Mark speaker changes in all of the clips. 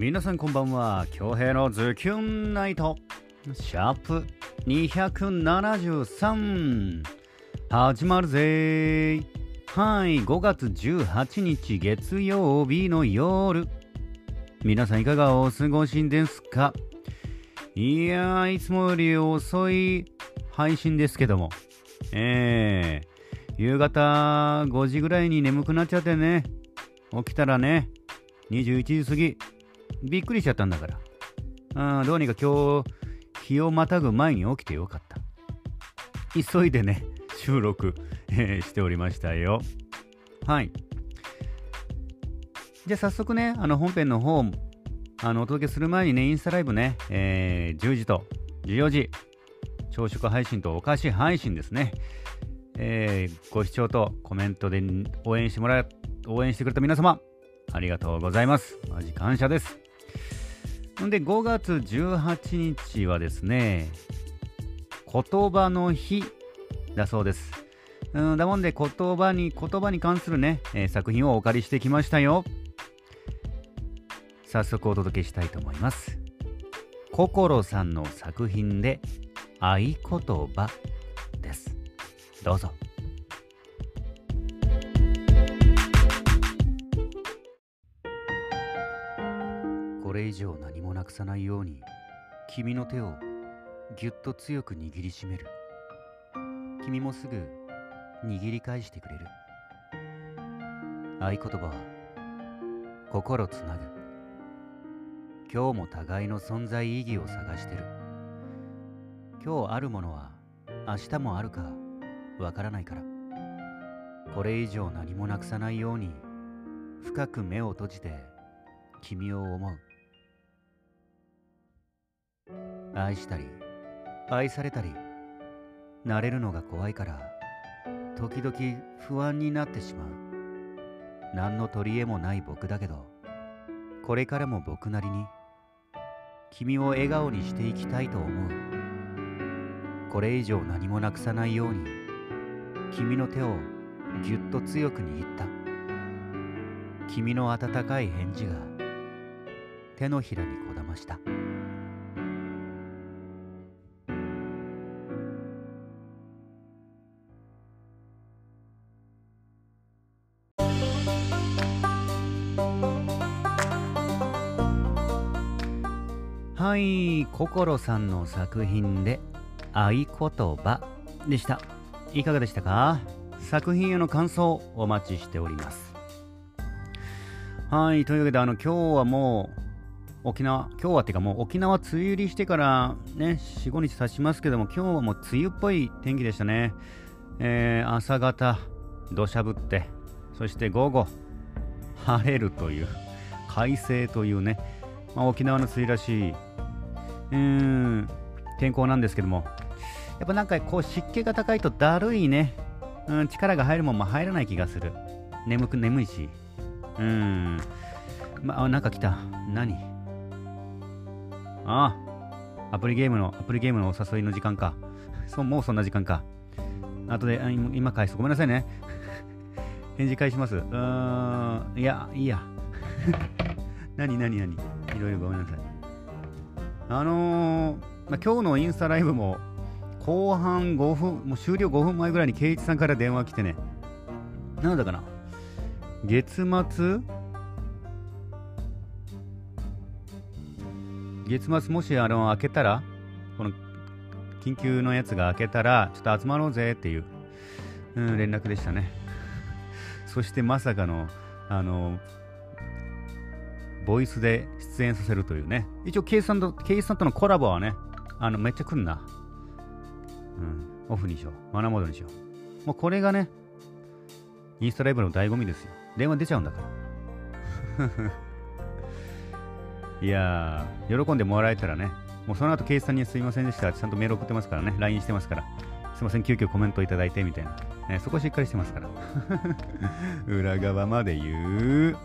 Speaker 1: 皆さんこんばんは。京平のズキュンナイト。シャープ273始まるぜ。はい。5月18日月曜日の夜皆さんいかがお過ごしですか？いやーいつもより遅い配信ですけども。えー、夕方5時ぐらいに眠くなっちゃってね。起きたらね。21時過ぎ。びっくりしちゃったんだから。うん、どうにか今日、日をまたぐ前に起きてよかった。急いでね、収録、えー、しておりましたよ。はい。じゃあ早速ね、あの本編の方、あのお届けする前にね、インスタライブね、えー、10時と14時、朝食配信とお菓子配信ですね。えー、ご視聴とコメントで応援してもら応援してくれた皆様、ありがとうございます。マジ感謝です。で、5月18日はですね、言葉の日だそうです。うんだもんで言葉に、言葉に関するね、えー、作品をお借りしてきましたよ。早速お届けしたいと思います。心さんの作品で合言葉です。どうぞ。以上何もなくさないように君の手をぎゅっと強く握りしめる。君もすぐ握り返してくれる。合言葉は心つなぐ。今日も互いの存在意義を探してる。今日あるものは明日もあるかわからないから。これ以上何もなくさないように深く目を閉じて君を思う。愛したり愛されたり慣れるのが怖いから時々不安になってしまう。何の取り柄もない僕だけどこれからも僕なりに君を笑顔にしていきたいと思う。これ以上何もなくさないように君の手をぎゅっと強く握った。君の温かい返事が手のひらにこだました。心さんの作品で合言葉でした。いかがでしたか？作品への感想お待ちしております。はい、というわけで、あの、今日はもう、沖縄、今日はっていうかもう沖縄梅雨入りしてからね、4、5日経ちますけども、今日はもう梅雨っぽい天気でしたね。えー、朝方、土砂降って、そして午後、晴れるという、快晴というね、まあ、沖縄の梅雨らしいうん。天候なんですけども。やっぱなんかこう湿気が高いとだるいね、うん、力が入るもんも入らない気がする。眠く眠いし。うん。まあなんか来た。何？ああアプリゲームのアプリゲームのお誘いの時間か。そもうそんな時間か。後で今返す。ごめんなさいね。返事返します。うん。いやいいや。何何何？いろいろごめんなさい。あのー、まあ、今日のインスタライブも後半5分、もう終了5分前ぐらいに圭一さんから電話来てね、なんだかな、月末月末もしあの開けたら、この緊急のやつが開けたら、ちょっと集まろうぜっていう、うん、連絡でしたね。そしてまさかの、あの、ボイスで出演させるというね。一応、ケイさんと、ケイさんとのコラボはね、あの、めっちゃ来んな。うん、オフにしよう。マナーモードにしよう。もうこれがね、インスタライブの醍醐味ですよ。電話出ちゃうんだから。いやー、喜んでもらえたらね、もうその後、ケイさんにすいませんでした。ちゃんとメール送ってますからね、LINE してますから。すいません、急遽コメントいただいてみたいな。ね、そこしっかりしてますから。裏側まで言う。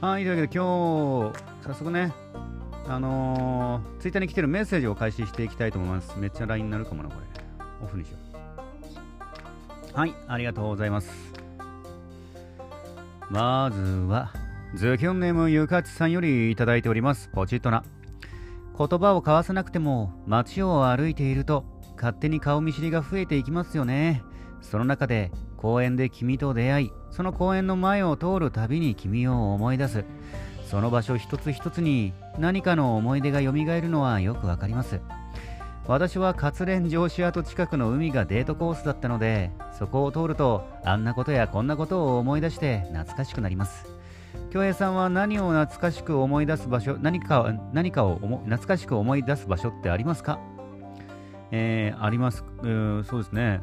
Speaker 1: はい、というわけで今日、早速ね、あのー、ツイッターに来てるメッセージを開始していきたいと思います。めっちゃ LINE になるかもな、これ。オフにしよう。はい、ありがとうございます。まずは、ズキョンネームゆかちさんよりいただいておりますポチッとな言葉を交わさなくても街を歩いていると勝手に顔見知りが増えていきますよねその中で公園で君と出会いその公園の前を通るたびに君を思い出す。その場所一つ一つに何かの思い出がよみがえるのはよくわかります。私は活連城市跡近くの海がデートコースだったのでそこを通るとあんなことやこんなことを思い出して懐かしくなります。京平さんは何を懐かしく思い出す場所何か何かを懐かしく思い出す場所ってありますか？えー、あります、えー、そうですね。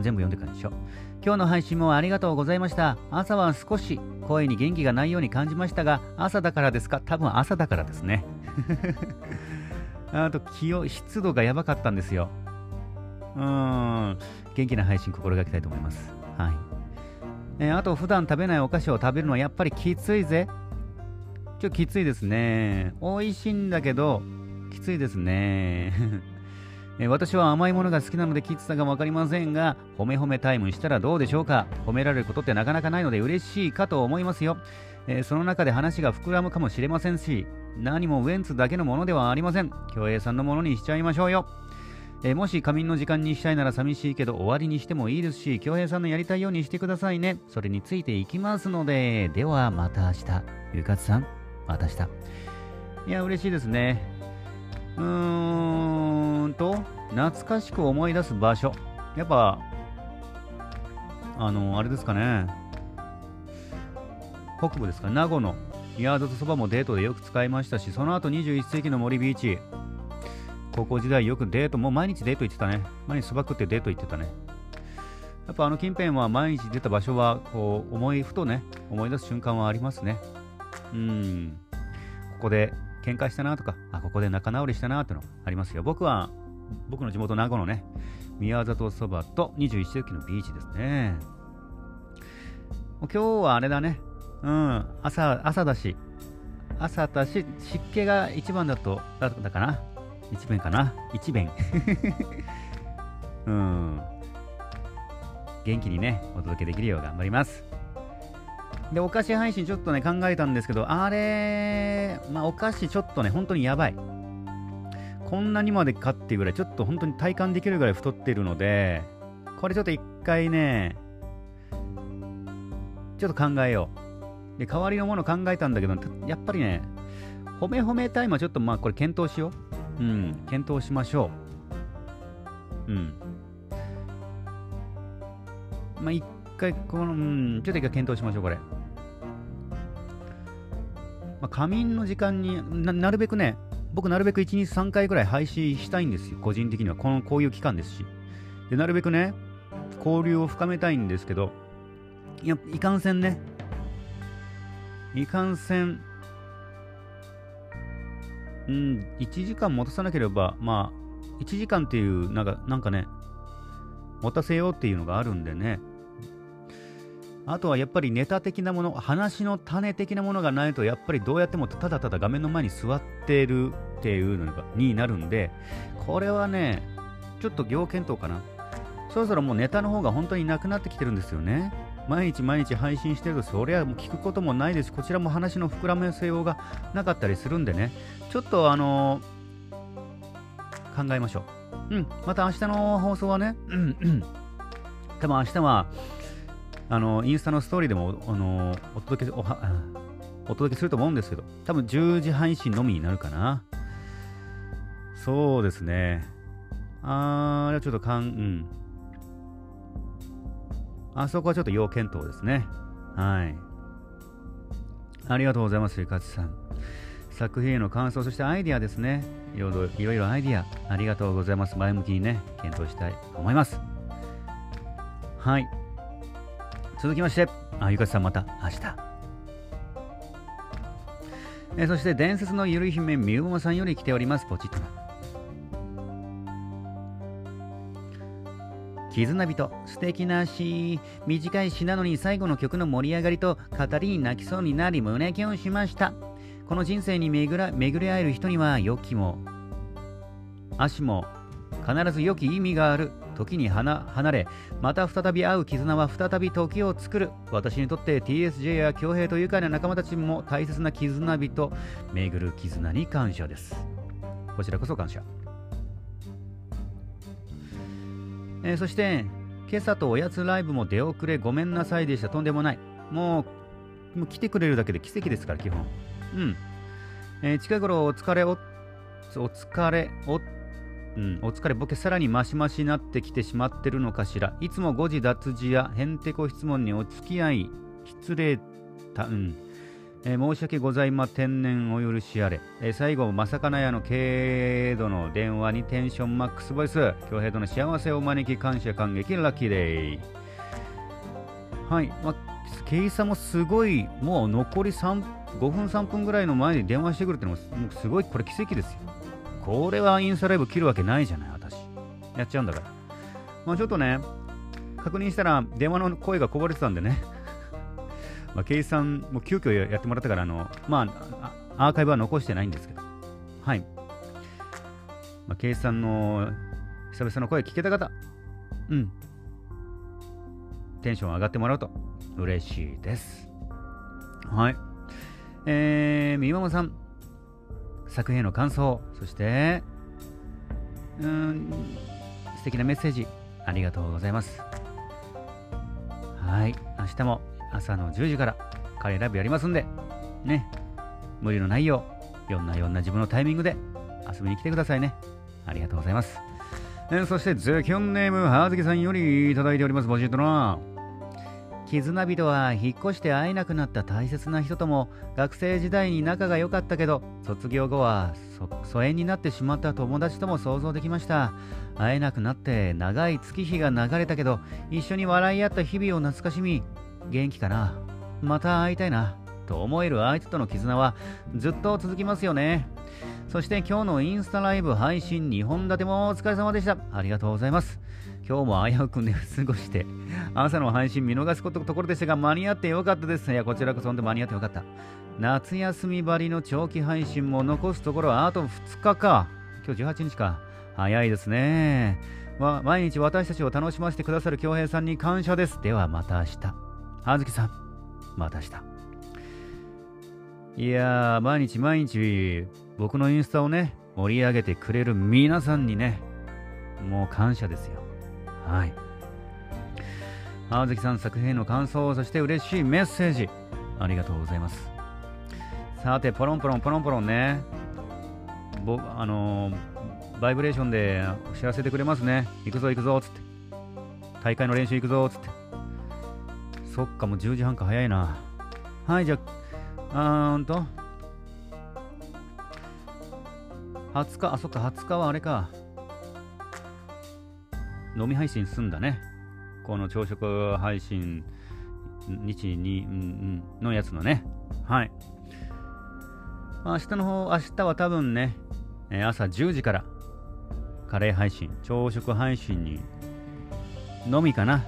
Speaker 1: 全部読んでからでしょ今日の配信もありがとうございました朝は少し声に元気がないように感じましたが朝だからですか？多分朝だからですね あと気温、湿度がやばかったんですよ。うん、元気な配信心がけたいと思います。はい。えー、あと、普段食べないお菓子を食べるのはやっぱりきついぜ。ちょきついですね。美味しいんだけど、きついですね。え私は甘いものが好きなのできつさが分かりませんが、褒め褒めタイムしたらどうでしょうか？褒められることってなかなかないので嬉しいかと思いますよ。えー、その中で話が膨らむかもしれませんし、何もウエンツだけのものではありません。京平さんのものにしちゃいましょうよ。え、もし仮眠の時間にしたいなら寂しいけど終わりにしてもいいですし、京平さんのやりたいようにしてくださいね。それについていきますので、ではまた明日。ゆかつさん、また明日。いや、嬉しいですね。うーんと、懐かしく思い出す場所。やっぱ、あの、あれですかね。北部ですか、名護のヤードとそばもデートでよく使いましたし、その後21世紀の森ビーチ。高校時代よくデート、もう毎日デート行ってたね。毎日そば食ってデート行ってたね。やっぱあの近辺は毎日出た場所は、こう、思い、ふとね、思い出す瞬間はありますね。うん。ここで喧嘩したなとか、あ、ここで仲直りしたなってのありますよ。僕は、僕の地元名護のね、宮里そばと21世紀のビーチですね。今日はあれだね。うん、朝、朝だし、朝だし、湿気が一番だと、だだかな。一弁かな。一弁。うん。元気にね、お届けできるよう頑張ります。で、お菓子配信ちょっとね、考えたんですけど、あれ、まあ、お菓子ちょっとね、本当にやばい。こんなにまでかっていうぐらい、ちょっと本当に体感できるぐらい太ってるので、これちょっと一回ね、ちょっと考えよう。で、代わりのもの考えたんだけど、やっぱりね、褒め褒めタイムはちょっとまあこれ検討しよう。うん、検討しましょう。うん。まあ一回、この、うん、ちょっと一回検討しましょう、これ。まあ、仮眠の時間にな、るべくね、僕なるべく1日3回ぐらい配信したいんですよ、個人的には。この、こういう期間ですし。で、なるべくね、交流を深めたいんですけど、いや、いかんせんね、いかんせん、うん、1時間持たさなければ、まあ、1時間っていう、なんか、なんかね、持たせようっていうのがあるんでね。あとはやっぱりネタ的なもの、話の種的なものがないと、やっぱりどうやってもただただ画面の前に座ってるっていうのになるんで、これはね、ちょっと要検討かな。そろそろもうネタの方が本当になくなってきてるんですよね。毎日毎日配信してるとそりゃもう聞くこともないですこちらも話の膨らませようがなかったりするんでねちょっとあのー、考えましょううんまた明日の放送はねうんうん多分明日はあのインスタのストーリーでもあのお届けおはお届けすると思うんですけど多分10時配信のみになるかなそうですねあーちょっとかんうんあそこはちょっと要検討ですね。はい。ありがとうございます、ゆかちさん。作品への感想、そしてアイディアですね。いろいろいろいろアイディア、ありがとうございます。前向きにね、検討したいと思います。はい。続きまして、あ、ゆかさんまた明日。えそして、伝説のゆる姫、みゆもさんより来ております。ポチッと。絆人素敵な詩短い詩なのに最後の曲の盛り上がりと語りに泣きそうになり胸キュンしましたこの人生に巡ら巡り合える人には良きも足も必ず良き意味がある時に離れまた再び会う絆は再び時を作る。私にとって TSJ や恭平と愉快な仲間たちも大切な絆人巡る絆に感謝です。こちらこそ感謝、えー、そして今朝とおやつライブも出遅れごめんなさいでした。とんでもない。もうもう来てくれるだけで奇跡ですから基本。うん、えー、近頃お疲れおお疲れおうん、お疲れ、ボケさらにマシマシになってきてしまってるのかしら。いつも誤字脱字やへんてこ質問にお付き合い、失礼た、うん。えー、申し訳ございま天然お許しあれ。えー、最後、まさかなやの軽度の電話にテンションマックスボイス。京平との幸せを招き感謝感激ラッキーデイ。はい。まあ、ケイさんもすごい、もう残り3 5分3分ぐらいの前に電話してくるってのも、もうすごい、これ奇跡ですよ。これはインスタライブ切るわけないじゃない、私。やっちゃうんだから。まあちょっとね、確認したら電話の声がこぼれてたんでね。まあ、ケイさんも急遽やってもらったから、あの、まあ、アーカイブは残してないんですけど。はい。まあ、ケイさんの久々の声聞けた方、うん。テンション上がってもらうと嬉しいです。はい。えー、みまもさん、作品への感想、そして、うん、素敵なメッセージ、ありがとうございます。はい、明日も朝の10時からカレーライブやりますんで、ね、無理のないよう、いろんないろんな自分のタイミングで遊びに来てくださいね。ありがとうございます。え、そして、ズキョンネーム、はずきさんよりいただいております、ボジットな。絆人は引っ越して会えなくなった大切な人とも学生時代に仲が良かったけど卒業後は疎遠になってしまった友達とも想像できました。会えなくなって長い月日が流れたけど一緒に笑い合った日々を懐かしみ元気かな。また会いたいなと思える相手との絆はずっと続きますよね。そして今日のインスタライブ配信2本立てもお疲れ様でした。ありがとうございます。今日も危うく寝過ごして、朝の配信見逃すことところでしたが、間に合ってよかったです。いや、こちらこそ本当間に合ってよかった。夏休みばりの長期配信も残すところあと2日か。今日18日か。早いですね。ま、毎日私たちを楽しませてくださる恭平さんに感謝です。ではまた明日。あずきさん、また明日。いやー、毎日毎日僕のインスタをね、盛り上げてくれる皆さんにね、もう感謝ですよ。はい。青月さん作品の感想、そして嬉しいメッセージ、ありがとうございます。さて、ポロンポロン、ポロンポロンね。僕、あのー、バイブレーションで知らせてくれますね。行くぞ行くぞ、つって。大会の練習行くぞ、つって。そっか、もう10時半か早いな。はい、じゃあ、あーんと。20日、あ、そっか、20日はあれか。飲み配信すんだね。この朝食配信日に、うん、のやつのね。はい。明日の方、明日は多分ね、朝10時からカレー配信、朝食配信にのみかな。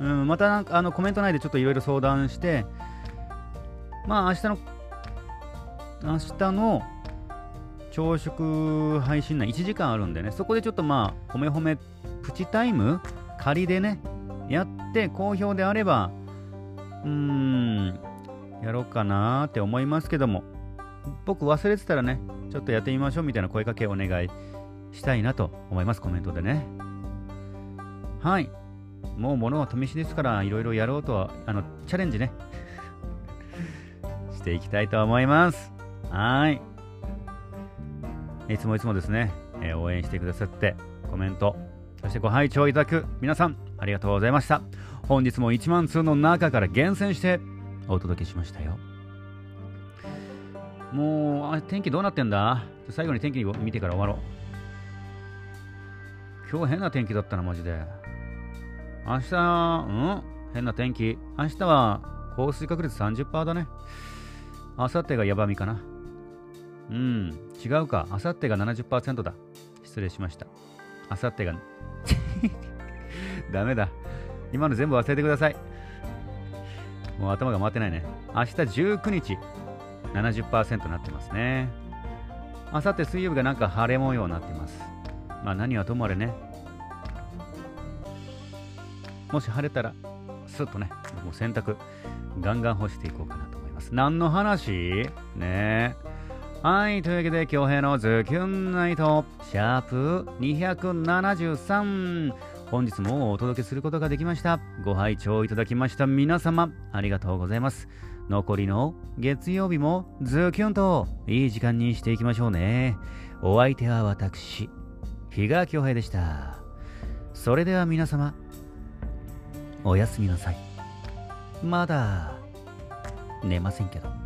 Speaker 1: うん、またなんかあのコメント内でちょっといろいろ相談して、まあ明日の、明日の朝食配信内1時間あるんでね、そこでちょっとまあ、ほめほめチタイム？仮でね、やって好評であれば、うーん、やろうかなって思いますけども、僕忘れてたらね、ちょっとやってみましょうみたいな声かけお願いしたいなと思います、コメントでね。はい。もう物は試しですから、いろいろやろうとは、あの、チャレンジね、していきたいと思います。はい。いつもいつもですね、えー、応援してくださって、コメント、そしてご拝聴いただく皆さん、ありがとうございました。本日も1万通の中から厳選してお届けしましたよ。もう、あ天気どうなってんだ？最後に天気見てから終わろう。今日変な天気だったな、マジで。明日、うん？変な天気。明日は降水確率30%だね。明後日がヤバみかな。うん、違うか。明後日が70%だ。失礼しました。明後日が ダメだ。今の全部忘れてください。もう頭が回ってないね。明日19日、70%になってますね。明後日水曜日がなんか晴れ模様になってます。まあ何はともあれね。もし晴れたら、スッとね、もう洗濯、ガンガン干していこうかなと思います。何の話？ねはい、というわけで、京平のズキュンナイト、シャープ273。本日もお届けすることができました。ご拝聴いただきました皆様、ありがとうございます。残りの月曜日もズキュンといい時間にしていきましょうね。お相手は私、比嘉恭平でした。それでは皆様、おやすみなさい。まだ寝ませんけど。